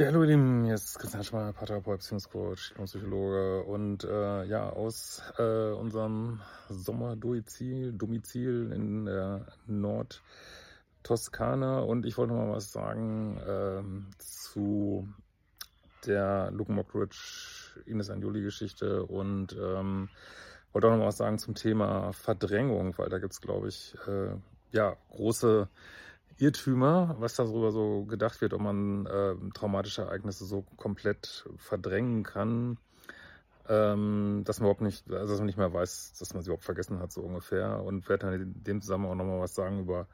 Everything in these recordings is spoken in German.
Ja, hallo ihr Lieben, hier ist Christian Schmeier, Paartherapeut, Psychologe und äh, ja, aus äh, unserem Sommerdomizil Domizil in der Nordtoskana. Und ich wollte noch mal was sagen äh, zu der Luke Mockridge, Ines Anjuli Geschichte und ähm, wollte auch noch mal was sagen zum Thema Verdrängung, weil da gibt's glaube ich, äh, ja, große Irrtümer, was darüber so gedacht wird, ob man äh, traumatische Ereignisse so komplett verdrängen kann, ähm, dass man überhaupt nicht, also dass man nicht mehr weiß, dass man sie überhaupt vergessen hat, so ungefähr. Und werde dann in dem Zusammenhang auch nochmal was sagen über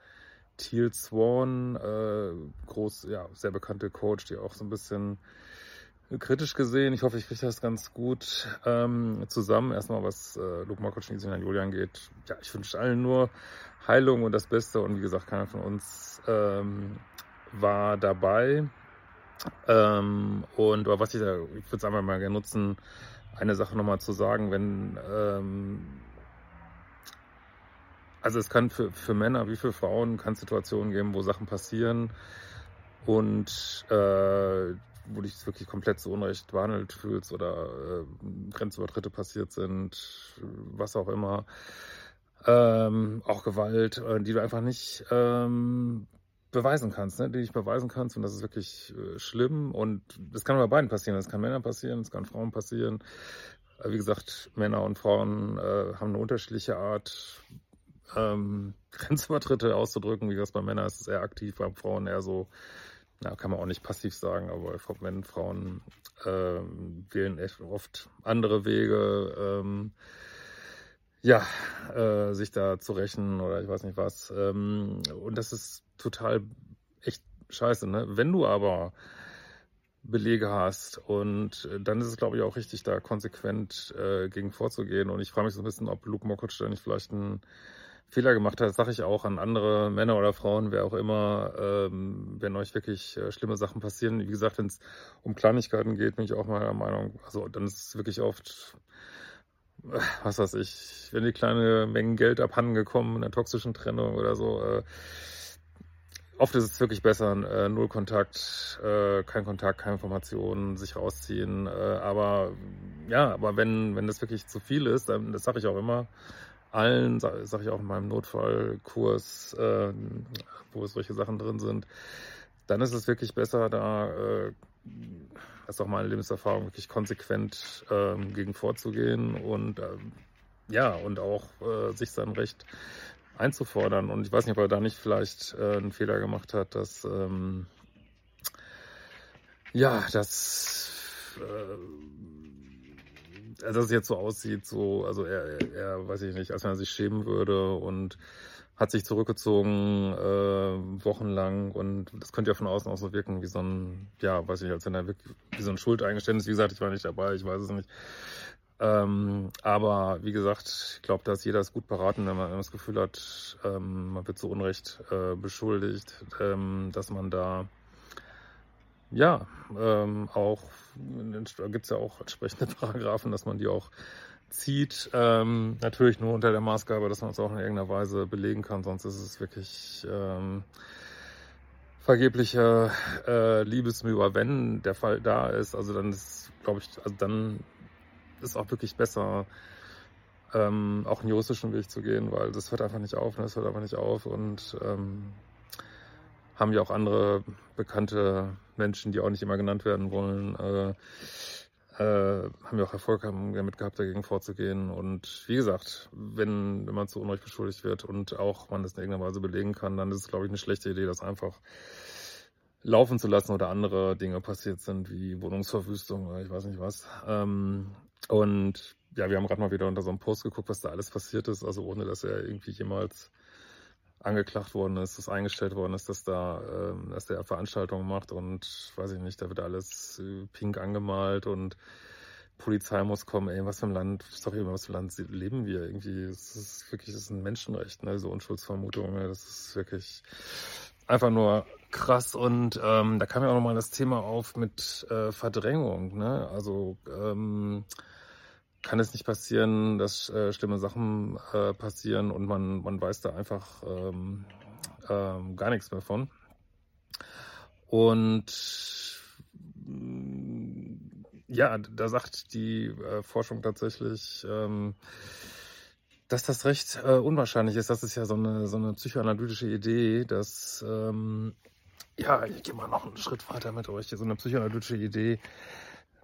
Teal Swan, äh, groß, ja, sehr bekannte Coach, die auch so ein bisschen kritisch gesehen. Ich hoffe, ich kriege das ganz gut ähm, zusammen. Erstmal, was äh, Luke Mokoc und Julian geht. Ja, ich wünsche allen nur Heilung und das Beste. Und wie gesagt, keiner von uns ähm, war dabei. Ähm, und aber was ich da, ich würde es einfach mal gerne nutzen, eine Sache nochmal zu sagen, wenn ähm, also es kann für, für Männer wie für Frauen kann Situationen geben, wo Sachen passieren und äh, wo du dich wirklich komplett zu Unrecht behandelt fühlst oder äh, Grenzübertritte passiert sind, was auch immer ähm, auch Gewalt, äh, die du einfach nicht ähm, beweisen kannst, ne? die nicht beweisen kannst und das ist wirklich äh, schlimm und das kann bei beiden passieren, das kann Männern passieren, das kann Frauen passieren. Äh, wie gesagt, Männer und Frauen äh, haben eine unterschiedliche Art, ähm, Grenzübertritte auszudrücken. Wie gesagt, bei Männern ist es eher aktiv, bei Frauen eher so, na, kann man auch nicht passiv sagen, aber wenn Frauen äh, wählen oft andere Wege. Ähm, ja, äh, sich da zu rächen oder ich weiß nicht was. Ähm, und das ist total echt scheiße, ne? Wenn du aber Belege hast und äh, dann ist es, glaube ich, auch richtig, da konsequent äh, gegen vorzugehen. Und ich frage mich so ein bisschen, ob Luke Mockridge da nicht vielleicht einen Fehler gemacht hat. Sage ich auch an andere Männer oder Frauen, wer auch immer, ähm, wenn euch wirklich äh, schlimme Sachen passieren. Wie gesagt, wenn es um Kleinigkeiten geht, bin ich auch meiner Meinung, also dann ist es wirklich oft was weiß ich, wenn die kleine Mengen Geld abhanden gekommen in einer toxischen Trennung oder so. Äh, oft ist es wirklich besser, äh, null Kontakt, äh, kein Kontakt, keine Informationen, sich rausziehen. Äh, aber ja, aber wenn, wenn das wirklich zu viel ist, dann, das sage ich auch immer, allen, sage sag ich auch in meinem Notfallkurs, äh, wo solche Sachen drin sind, dann ist es wirklich besser, da äh, ist auch meine Lebenserfahrung, wirklich konsequent ähm, gegen vorzugehen und ähm, ja, und auch äh, sich sein Recht einzufordern. Und ich weiß nicht, ob er da nicht vielleicht äh, einen Fehler gemacht hat, dass ähm, ja, dass dass es jetzt so aussieht, so, also er, er, weiß ich nicht, als wenn er sich schämen würde und hat sich zurückgezogen äh, wochenlang und das könnte ja von außen auch so wirken wie so ein, ja, weiß ich, als wenn er wirklich, wie so ein Schuldeingeständnis. Wie gesagt, ich war nicht dabei, ich weiß es nicht. Ähm, aber wie gesagt, ich glaube, da ist jeder ist gut beraten, wenn man, wenn man das Gefühl hat, ähm, man wird zu Unrecht äh, beschuldigt, ähm, dass man da ja ähm, auch gibt es ja auch entsprechende Paragraphen, dass man die auch zieht. Ähm, natürlich nur unter der Maßgabe, dass man es auch in irgendeiner Weise belegen kann, sonst ist es wirklich ähm, vergeblicher äh, Liebesmühe. Wenn der Fall da ist, also dann ist, glaube ich, also dann ist auch wirklich besser, ähm, auch einen juristischen Weg zu gehen, weil das hört einfach nicht auf, ne? das hört einfach nicht auf und ähm, haben ja auch andere bekannte Menschen, die auch nicht immer genannt werden wollen, äh, äh, haben wir auch Erfolg damit gehabt, dagegen vorzugehen. Und wie gesagt, wenn, wenn man zu Unrecht beschuldigt wird und auch man das in irgendeiner Weise belegen kann, dann ist es, glaube ich, eine schlechte Idee, das einfach laufen zu lassen oder andere Dinge passiert sind, wie Wohnungsverwüstung oder ich weiß nicht was. Ähm, und ja, wir haben gerade mal wieder unter so einem Post geguckt, was da alles passiert ist, also ohne dass er irgendwie jemals angeklagt worden ist, dass eingestellt worden ist, dass da, äh, dass der Veranstaltungen macht und weiß ich nicht, da wird alles äh, pink angemalt und Polizei muss kommen, ey, was für ein Land, sorry, was für ein Land leben wir irgendwie? Es ist wirklich, das ist ein Menschenrecht, ne, so Unschuldsvermutungen, das ist wirklich einfach nur krass und ähm, da kam ja auch nochmal das Thema auf mit äh, Verdrängung, ne, also ähm, kann es nicht passieren, dass äh, schlimme Sachen äh, passieren und man, man weiß da einfach ähm, ähm, gar nichts mehr von. Und ja, da sagt die äh, Forschung tatsächlich, ähm, dass das recht äh, unwahrscheinlich ist. Das ist ja so eine, so eine psychoanalytische Idee, dass, ähm, ja, ich gehe mal noch einen Schritt weiter mit euch, so eine psychoanalytische Idee,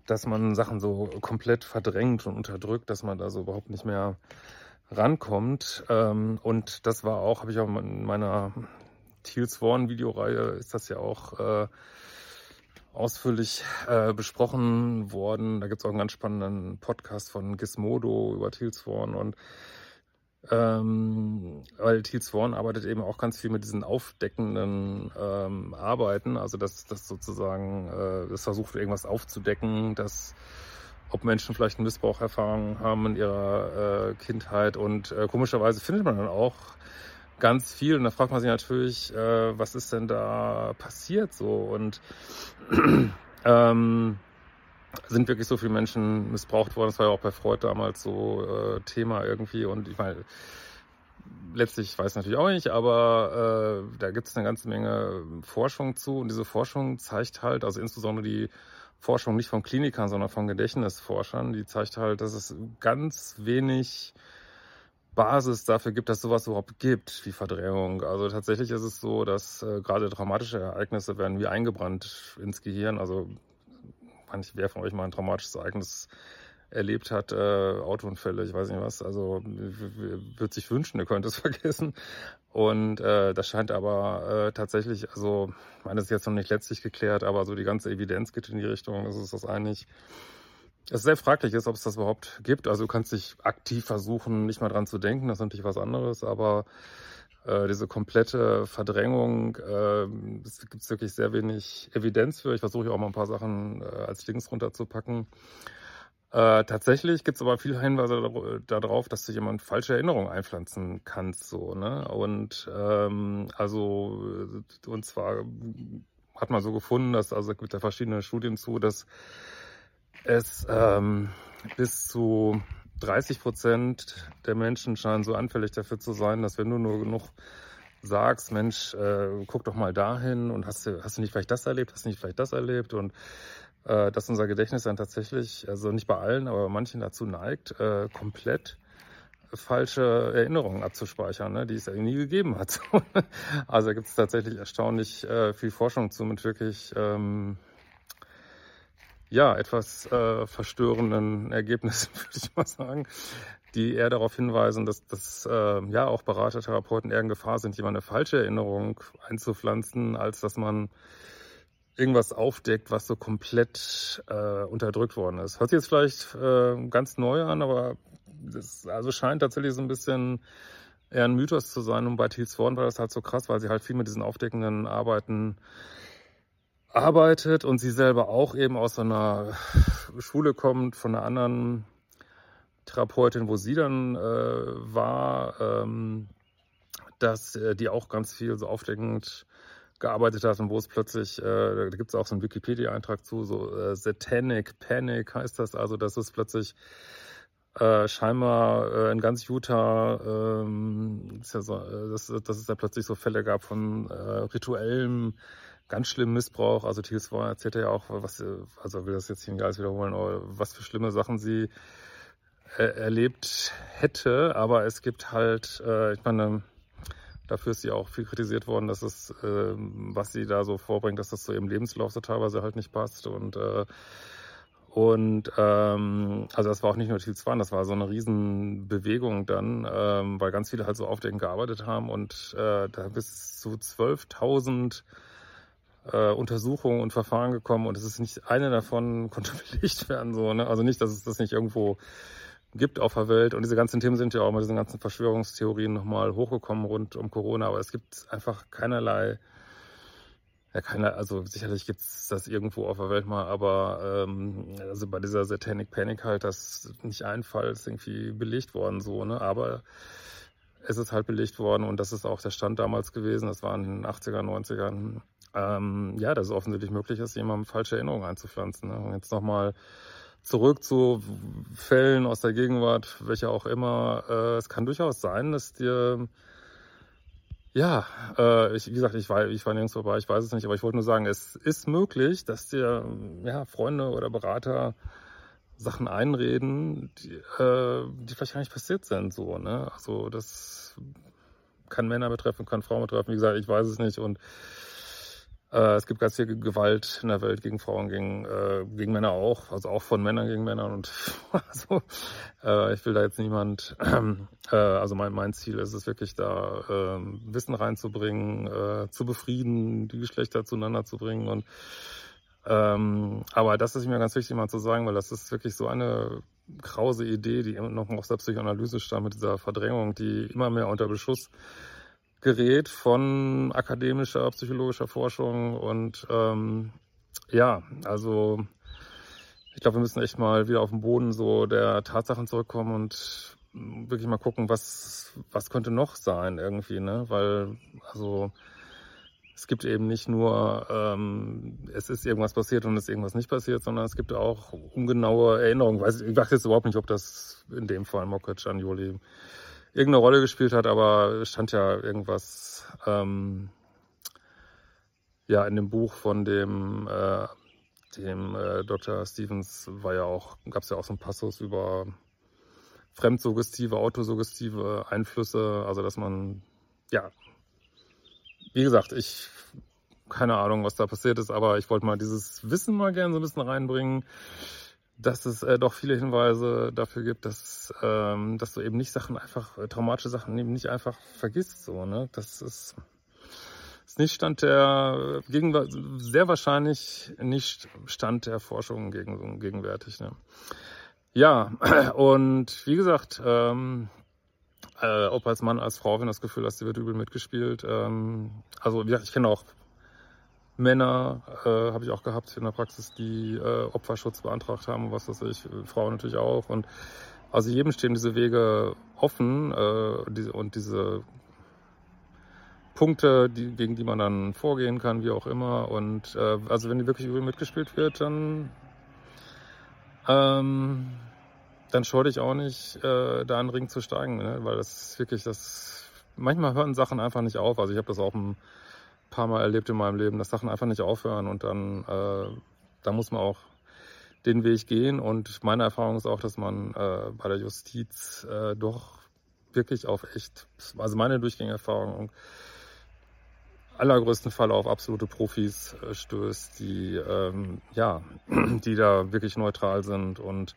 dass man Sachen so komplett verdrängt und unterdrückt, dass man da so überhaupt nicht mehr rankommt. Ähm, und das war auch, habe ich auch in meiner Thiels Warn Videoreihe, ist das ja auch äh, ausführlich äh, besprochen worden. Da gibt es auch einen ganz spannenden Podcast von Gizmodo über Thiels Warn und ähm, weil Thiel Swan arbeitet eben auch ganz viel mit diesen aufdeckenden ähm, Arbeiten, also dass das sozusagen, äh, das versucht irgendwas aufzudecken, dass ob Menschen vielleicht einen Missbrauch erfahren haben in ihrer äh, Kindheit. Und äh, komischerweise findet man dann auch ganz viel. Und da fragt man sich natürlich, äh, was ist denn da passiert so? Und ähm, sind wirklich so viele Menschen missbraucht worden. Das war ja auch bei Freud damals so äh, Thema irgendwie. Und ich meine, letztlich weiß ich natürlich auch nicht, aber äh, da gibt es eine ganze Menge Forschung zu. Und diese Forschung zeigt halt, also insbesondere die Forschung nicht von Klinikern, sondern von Gedächtnisforschern, die zeigt halt, dass es ganz wenig Basis dafür gibt, dass sowas überhaupt gibt, wie Verdrängung. Also tatsächlich ist es so, dass äh, gerade traumatische Ereignisse werden wie eingebrannt ins Gehirn. Also manch wer von euch mal ein traumatisches Ereignis erlebt hat, äh, Autounfälle, ich weiß nicht was, also würde sich wünschen, ihr könnt es vergessen. Und äh, das scheint aber äh, tatsächlich, also ich meine, das ist jetzt noch nicht letztlich geklärt, aber so die ganze Evidenz geht in die Richtung, es ist das eigentlich, es sehr fraglich ist, ob es das überhaupt gibt. Also du kannst dich aktiv versuchen, nicht mal dran zu denken, das ist natürlich was anderes, aber äh, diese komplette Verdrängung, äh, es gibt wirklich sehr wenig Evidenz für. Ich versuche auch mal ein paar Sachen äh, als Links runterzupacken. Äh, tatsächlich gibt es aber viele Hinweise darauf, dass du jemand falsche Erinnerungen einpflanzen kannst. So, ne? Und ähm, also, und zwar hat man so gefunden, dass, also gibt da verschiedene Studien zu, dass es ähm, bis zu 30 Prozent der Menschen scheinen so anfällig dafür zu sein, dass wenn du nur genug sagst, Mensch, äh, guck doch mal dahin und hast du, hast du nicht vielleicht das erlebt, hast du nicht vielleicht das erlebt und äh, dass unser Gedächtnis dann tatsächlich, also nicht bei allen, aber bei manchen dazu neigt, äh, komplett falsche Erinnerungen abzuspeichern, ne, die es ja nie gegeben hat. also gibt es tatsächlich erstaunlich äh, viel Forschung zu mit wirklich ähm, ja, etwas äh, verstörenden Ergebnissen, würde ich mal sagen, die eher darauf hinweisen, dass, dass äh, ja auch Beratertherapeuten eher in Gefahr sind, jemand eine falsche Erinnerung einzupflanzen, als dass man irgendwas aufdeckt, was so komplett äh, unterdrückt worden ist. Hört sich jetzt vielleicht äh, ganz neu an, aber das also scheint tatsächlich so ein bisschen eher ein Mythos zu sein. Und bei Thiels Vorn war das halt so krass, weil sie halt viel mit diesen aufdeckenden Arbeiten arbeitet und sie selber auch eben aus einer Schule kommt, von einer anderen Therapeutin, wo sie dann äh, war, ähm, dass äh, die auch ganz viel so aufdeckend gearbeitet hat und wo es plötzlich, äh, da gibt es auch so einen Wikipedia-Eintrag zu, so äh, Satanic Panic heißt das, also dass es plötzlich äh, scheinbar äh, in ganz Utah, ähm, ist ja so, äh, dass, dass es da plötzlich so Fälle gab von äh, rituellem ganz schlimmen Missbrauch. Also Thiel Swan erzählt ja auch, was, also will das jetzt hier nicht alles wiederholen, aber was für schlimme Sachen sie äh, erlebt hätte. Aber es gibt halt, äh, ich meine, dafür ist sie auch viel kritisiert worden, dass es, äh, was sie da so vorbringt, dass das zu ihrem Lebenslauf so teilweise halt nicht passt und äh, und ähm, also das war auch nicht nur Thiel Swan, das war so eine Riesenbewegung dann, ähm, weil ganz viele halt so aufdeckend gearbeitet haben und äh, da bis zu 12.000 äh, Untersuchungen und Verfahren gekommen und es ist nicht eine davon konnte belegt werden so ne also nicht dass es das nicht irgendwo gibt auf der Welt. Und diese ganzen Themen sind ja auch mit diesen ganzen Verschwörungstheorien nochmal hochgekommen rund um Corona. Aber es gibt einfach keinerlei, ja, keine, also sicherlich gibt es das irgendwo auf der Welt mal, aber ähm, also bei dieser Satanic Panic halt, das nicht ein Fall ist irgendwie belegt worden, so, ne? Aber es ist halt belegt worden und das ist auch der Stand damals gewesen. Das waren in den 80er, 90ern. Ähm, ja, dass es offensichtlich möglich ist, jemandem falsche Erinnerungen einzupflanzen. Ne? Und jetzt nochmal zurück zu Fällen aus der Gegenwart, welche auch immer. Äh, es kann durchaus sein, dass dir, ja, äh, ich, wie gesagt, ich war, ich war nirgends vorbei, ich weiß es nicht, aber ich wollte nur sagen, es ist möglich, dass dir ja, Freunde oder Berater Sachen einreden, die, äh, die vielleicht gar nicht passiert sind. So, ne? Also das kann Männer betreffen, kann Frauen betreffen. Wie gesagt, ich weiß es nicht. Und äh, es gibt ganz viel Gewalt in der Welt gegen Frauen, gegen, äh, gegen Männer auch, also auch von Männern gegen Männern. Und also, äh, ich will da jetzt niemand, äh, also mein, mein Ziel ist es wirklich da, äh, Wissen reinzubringen, äh, zu befrieden, die Geschlechter zueinander zu bringen. Und ähm, aber das ist mir ganz wichtig mal zu sagen, weil das ist wirklich so eine krause Idee, die noch aus der Psychoanalyse stammt mit dieser Verdrängung, die immer mehr unter Beschuss gerät von akademischer, psychologischer Forschung. Und ähm, ja, also ich glaube, wir müssen echt mal wieder auf den Boden so der Tatsachen zurückkommen und wirklich mal gucken, was, was könnte noch sein irgendwie, ne? Weil, also es gibt eben nicht nur, ähm, es ist irgendwas passiert und es ist irgendwas nicht passiert, sondern es gibt auch ungenaue Erinnerungen. Ich weiß, ich weiß jetzt überhaupt nicht, ob das in dem Fall Mokic, Anjoli irgendeine Rolle gespielt hat, aber es stand ja irgendwas ähm, ja in dem Buch von dem äh, dem äh, Dr. Stevens war ja auch gab es ja auch so ein Passus über fremdsuggestive, autosuggestive Einflüsse, also dass man ja wie gesagt, ich keine Ahnung, was da passiert ist, aber ich wollte mal dieses Wissen mal gerne so ein bisschen reinbringen dass es äh, doch viele Hinweise dafür gibt, dass, ähm, dass du eben nicht Sachen einfach, äh, traumatische Sachen eben nicht einfach vergisst. So, ne? Das ist, ist nicht Stand der, gegen, sehr wahrscheinlich nicht Stand der Forschung gegen, gegenwärtig. Ne? Ja, und wie gesagt, ähm, äh, ob als Mann, als Frau, wenn das Gefühl hast, sie wird übel mitgespielt. Ähm, also gesagt, ich kenne auch Männer äh, habe ich auch gehabt in der Praxis, die äh, Opferschutz beantragt haben, was weiß ich, Frauen natürlich auch. Und also jedem stehen diese Wege offen äh, diese, und diese Punkte, die, gegen die man dann vorgehen kann, wie auch immer. Und äh, also wenn die wirklich übel mitgespielt wird, dann ähm, dann scheue ich auch nicht, äh, da in den Ring zu steigen, ne? weil das wirklich das. Manchmal hören Sachen einfach nicht auf. Also ich habe das auch im paar Mal erlebt in meinem Leben, dass Sachen einfach nicht aufhören und dann äh, da muss man auch den Weg gehen und meine Erfahrung ist auch, dass man äh, bei der Justiz äh, doch wirklich auf echt, also meine Durchgängerfahrung allergrößten Fall auf absolute Profis äh, stößt, die ähm, ja, die da wirklich neutral sind und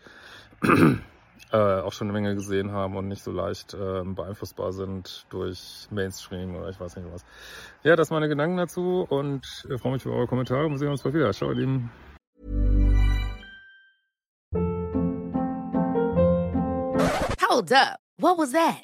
äh, auch schon eine Menge gesehen haben und nicht so leicht äh, beeinflussbar sind durch Mainstream oder ich weiß nicht was. Ja, das meine Gedanken dazu und ich freue mich über eure Kommentare und wir sehen uns bald wieder. Ciao, ihr Lieben. Hold up. What was that?